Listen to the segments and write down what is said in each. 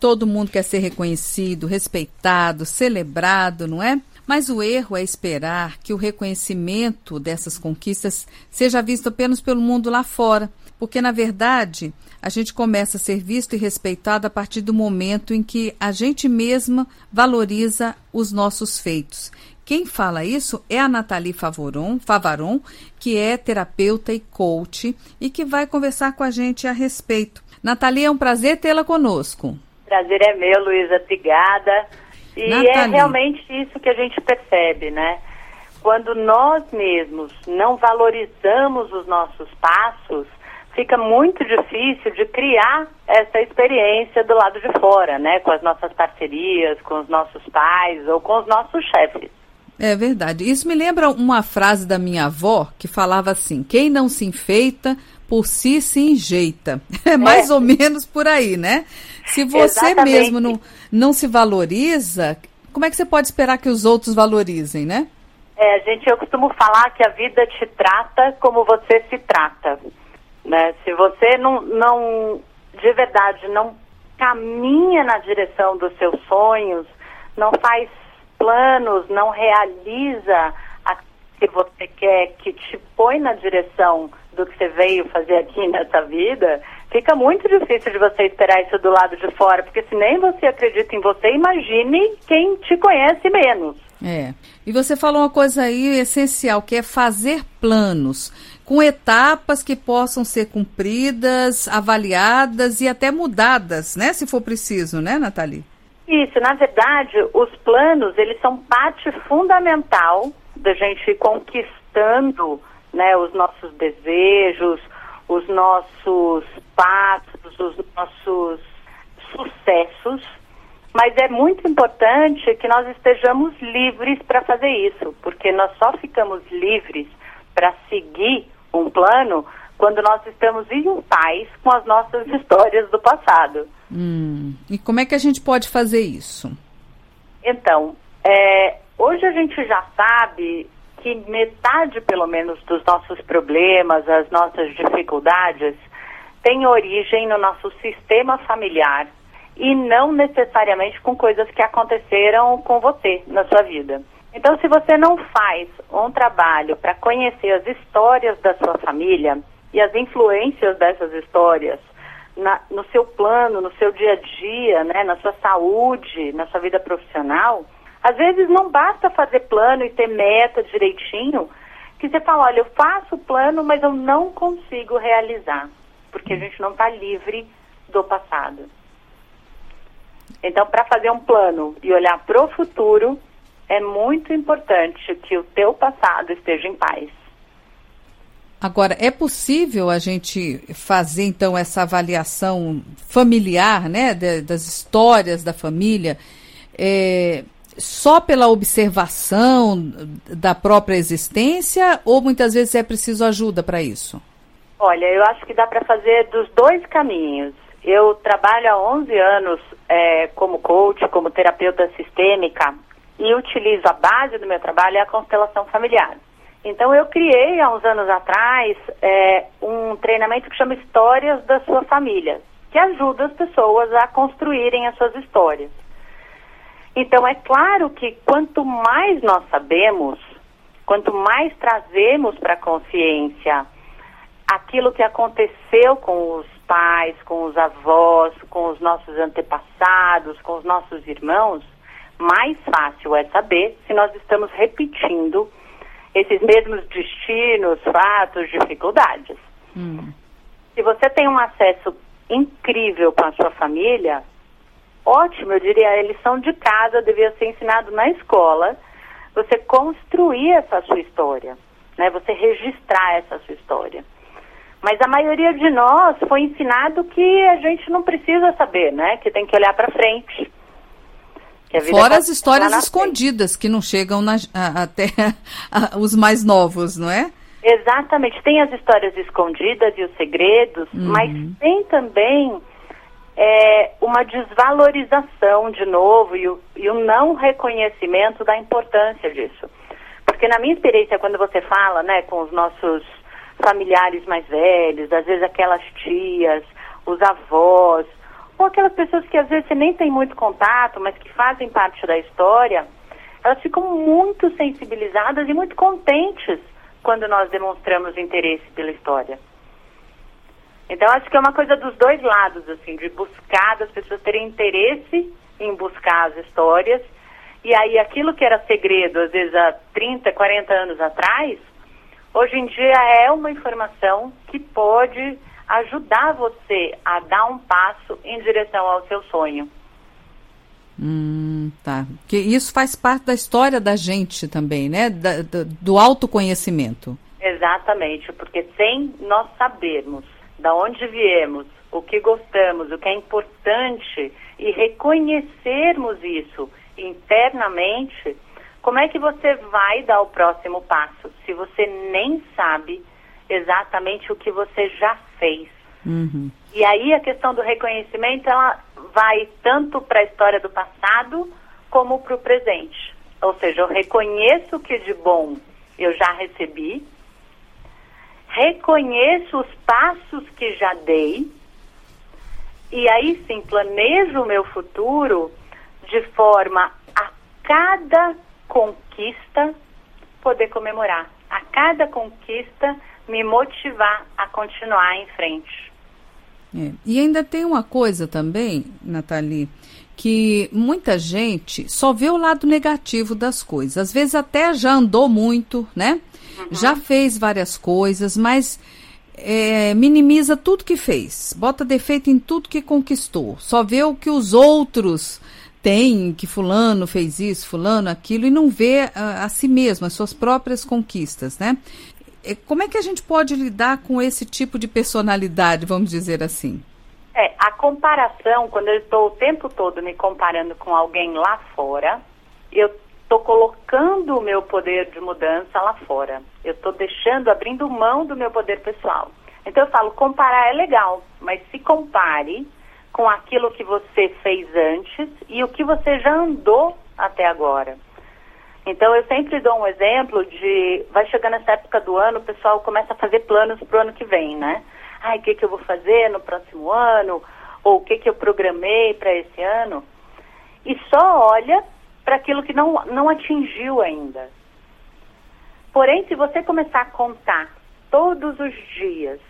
Todo mundo quer ser reconhecido, respeitado, celebrado, não é? Mas o erro é esperar que o reconhecimento dessas conquistas seja visto apenas pelo mundo lá fora, porque na verdade a gente começa a ser visto e respeitado a partir do momento em que a gente mesma valoriza os nossos feitos. Quem fala isso é a Nathalie Favaron, que é terapeuta e coach e que vai conversar com a gente a respeito. Nathalie, é um prazer tê-la conosco. Prazer é meu, Luísa. Obrigada. E é é realmente isso que a gente percebe, né? Quando nós mesmos não valorizamos os nossos passos, fica muito difícil de criar essa experiência do lado de fora, né? Com as nossas parcerias, com os nossos pais ou com os nossos chefes. É verdade. Isso me lembra uma frase da minha avó que falava assim: quem não se enfeita, por si se enjeita. É mais é. ou menos por aí, né? Se você Exatamente. mesmo não, não se valoriza, como é que você pode esperar que os outros valorizem, né? É, gente, eu costumo falar que a vida te trata como você se trata. Né? Se você não, não, de verdade, não caminha na direção dos seus sonhos, não faz planos, não realiza a que você quer, que te põe na direção do que você veio fazer aqui nessa vida, fica muito difícil de você esperar isso do lado de fora, porque se nem você acredita em você, imagine quem te conhece menos. É. E você falou uma coisa aí essencial, que é fazer planos com etapas que possam ser cumpridas, avaliadas e até mudadas, né, se for preciso, né, Nathalie? Isso, na verdade, os planos, eles são parte fundamental da gente ir conquistando, né, os nossos desejos, os nossos passos, os nossos sucessos, mas é muito importante que nós estejamos livres para fazer isso, porque nós só ficamos livres para seguir um plano quando nós estamos em paz com as nossas histórias do passado. Hum. E como é que a gente pode fazer isso? Então, é, hoje a gente já sabe que metade, pelo menos, dos nossos problemas, as nossas dificuldades, tem origem no nosso sistema familiar e não necessariamente com coisas que aconteceram com você na sua vida. Então, se você não faz um trabalho para conhecer as histórias da sua família e as influências dessas histórias na, no seu plano, no seu dia a dia, né, na sua saúde, na sua vida profissional, às vezes não basta fazer plano e ter meta direitinho, que você fala, olha, eu faço o plano, mas eu não consigo realizar, porque a gente não está livre do passado. Então, para fazer um plano e olhar para o futuro, é muito importante que o teu passado esteja em paz. Agora, é possível a gente fazer então essa avaliação familiar, né, de, das histórias da família, é, só pela observação da própria existência ou muitas vezes é preciso ajuda para isso? Olha, eu acho que dá para fazer dos dois caminhos. Eu trabalho há 11 anos é, como coach, como terapeuta sistêmica e utilizo a base do meu trabalho é a constelação familiar. Então eu criei há uns anos atrás é, um treinamento que chama Histórias da Sua Família, que ajuda as pessoas a construírem as suas histórias. Então é claro que quanto mais nós sabemos, quanto mais trazemos para a consciência aquilo que aconteceu com os pais, com os avós, com os nossos antepassados, com os nossos irmãos, mais fácil é saber se nós estamos repetindo esses mesmos destinos, fatos, dificuldades. Hum. Se você tem um acesso incrível com a sua família, ótimo, eu diria, a lição de casa devia ser ensinado na escola, você construir essa sua história, né? Você registrar essa sua história. Mas a maioria de nós foi ensinado que a gente não precisa saber, né? Que tem que olhar para frente. Fora as histórias escondidas frente. que não chegam na, a, até a, os mais novos, não é? Exatamente. Tem as histórias escondidas e os segredos, uhum. mas tem também é, uma desvalorização de novo e o, e o não reconhecimento da importância disso. Porque na minha experiência, quando você fala né, com os nossos familiares mais velhos, às vezes aquelas tias, os avós, ou aquelas pessoas que às vezes você nem tem muito contato, mas que fazem parte da história, elas ficam muito sensibilizadas e muito contentes quando nós demonstramos interesse pela história. Então, acho que é uma coisa dos dois lados, assim, de buscar, das pessoas terem interesse em buscar as histórias. E aí, aquilo que era segredo, às vezes há 30, 40 anos atrás, hoje em dia é uma informação que pode ajudar você a dar um passo em direção ao seu sonho. Hum, tá. Que isso faz parte da história da gente também, né? Da, do, do autoconhecimento. Exatamente, porque sem nós sabermos da onde viemos, o que gostamos, o que é importante e reconhecermos isso internamente, como é que você vai dar o próximo passo se você nem sabe exatamente o que você já fez? Uhum. E aí a questão do reconhecimento ela vai tanto para a história do passado como para o presente. Ou seja, eu reconheço que de bom eu já recebi, reconheço os passos que já dei e aí sim planejo o meu futuro de forma a cada conquista poder comemorar, a cada conquista me motivar a continuar em frente. É. E ainda tem uma coisa também, Nathalie, que muita gente só vê o lado negativo das coisas. Às vezes até já andou muito, né? Uhum. Já fez várias coisas, mas é, minimiza tudo que fez, bota defeito em tudo que conquistou, só vê o que os outros têm, que fulano fez isso, fulano aquilo, e não vê a, a si mesmo, as suas próprias conquistas, né? É, como é que a gente pode lidar com esse tipo de personalidade, vamos dizer assim? É, a comparação, quando eu estou o tempo todo me comparando com alguém lá fora, eu estou colocando o meu poder de mudança lá fora. Eu estou deixando, abrindo mão do meu poder pessoal. Então eu falo, comparar é legal, mas se compare com aquilo que você fez antes e o que você já andou até agora. Então eu sempre dou um exemplo de, vai chegando essa época do ano, o pessoal começa a fazer planos para o ano que vem, né? Ai, o que, que eu vou fazer no próximo ano? Ou o que, que eu programei para esse ano? E só olha para aquilo que não, não atingiu ainda. Porém, se você começar a contar todos os dias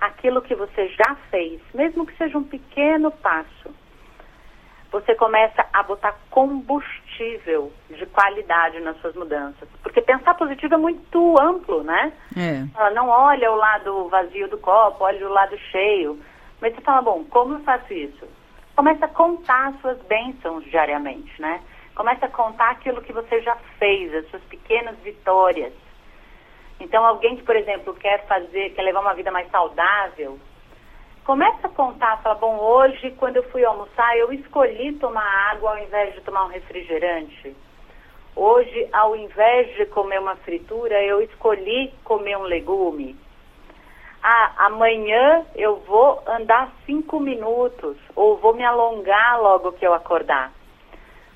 aquilo que você já fez, mesmo que seja um pequeno passo, você começa a botar combustível de qualidade nas suas mudanças. Porque pensar positivo é muito amplo, né? É. Não olha o lado vazio do copo, olha o lado cheio. Mas você fala, bom, como eu faço isso? Começa a contar as suas bênçãos diariamente, né? Começa a contar aquilo que você já fez, as suas pequenas vitórias. Então, alguém que, por exemplo, quer fazer, quer levar uma vida mais saudável, começa a contar, fala, bom, hoje quando eu fui almoçar, eu escolhi tomar água ao invés de tomar um refrigerante. Hoje, ao invés de comer uma fritura, eu escolhi comer um legume. Ah, amanhã eu vou andar cinco minutos ou vou me alongar logo que eu acordar.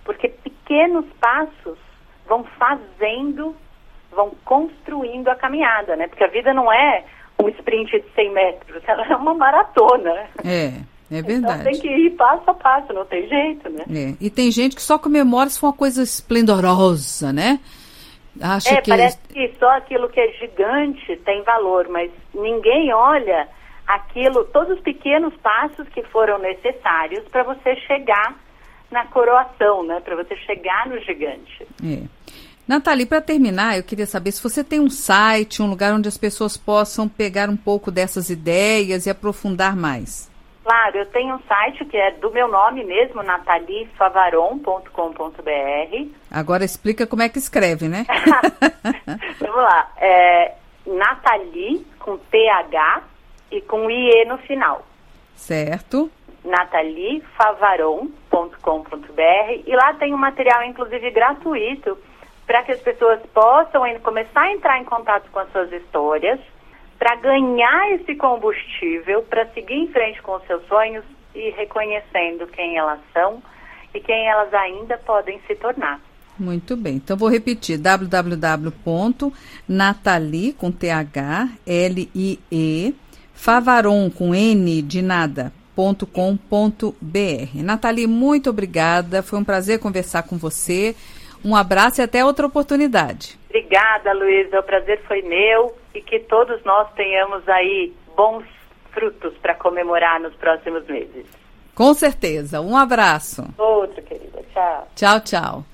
Porque pequenos passos vão fazendo, vão construindo a caminhada, né? Porque a vida não é um sprint de 100 metros, ela é uma maratona. É. É verdade. Então tem que ir passo a passo, não tem jeito, né? É. E tem gente que só comemora se for uma coisa esplendorosa, né? Acha é, que... parece que só aquilo que é gigante tem valor, mas ninguém olha aquilo, todos os pequenos passos que foram necessários para você chegar na coroação, né? Para você chegar no gigante. É. Nathalie, para terminar, eu queria saber se você tem um site, um lugar onde as pessoas possam pegar um pouco dessas ideias e aprofundar mais. Claro, eu tenho um site que é do meu nome mesmo, nataliefavaron.com.br. Agora explica como é que escreve, né? Vamos lá. É Nathalie com TH e com IE no final. Certo. nataliefavaron.com.br e lá tem um material, inclusive, gratuito para que as pessoas possam começar a entrar em contato com as suas histórias, para ganhar esse combustível, para seguir em frente com os seus sonhos e reconhecendo quem elas são e quem elas ainda podem se tornar. Muito bem. Então vou repetir: www.natalie com T H L I E Favaron com N de nada Nathalie, muito obrigada. Foi um prazer conversar com você. Um abraço e até outra oportunidade. Obrigada, Luísa. O prazer foi meu e que todos nós tenhamos aí bons frutos para comemorar nos próximos meses. Com certeza. Um abraço. Outro, querida. Tchau. Tchau, tchau.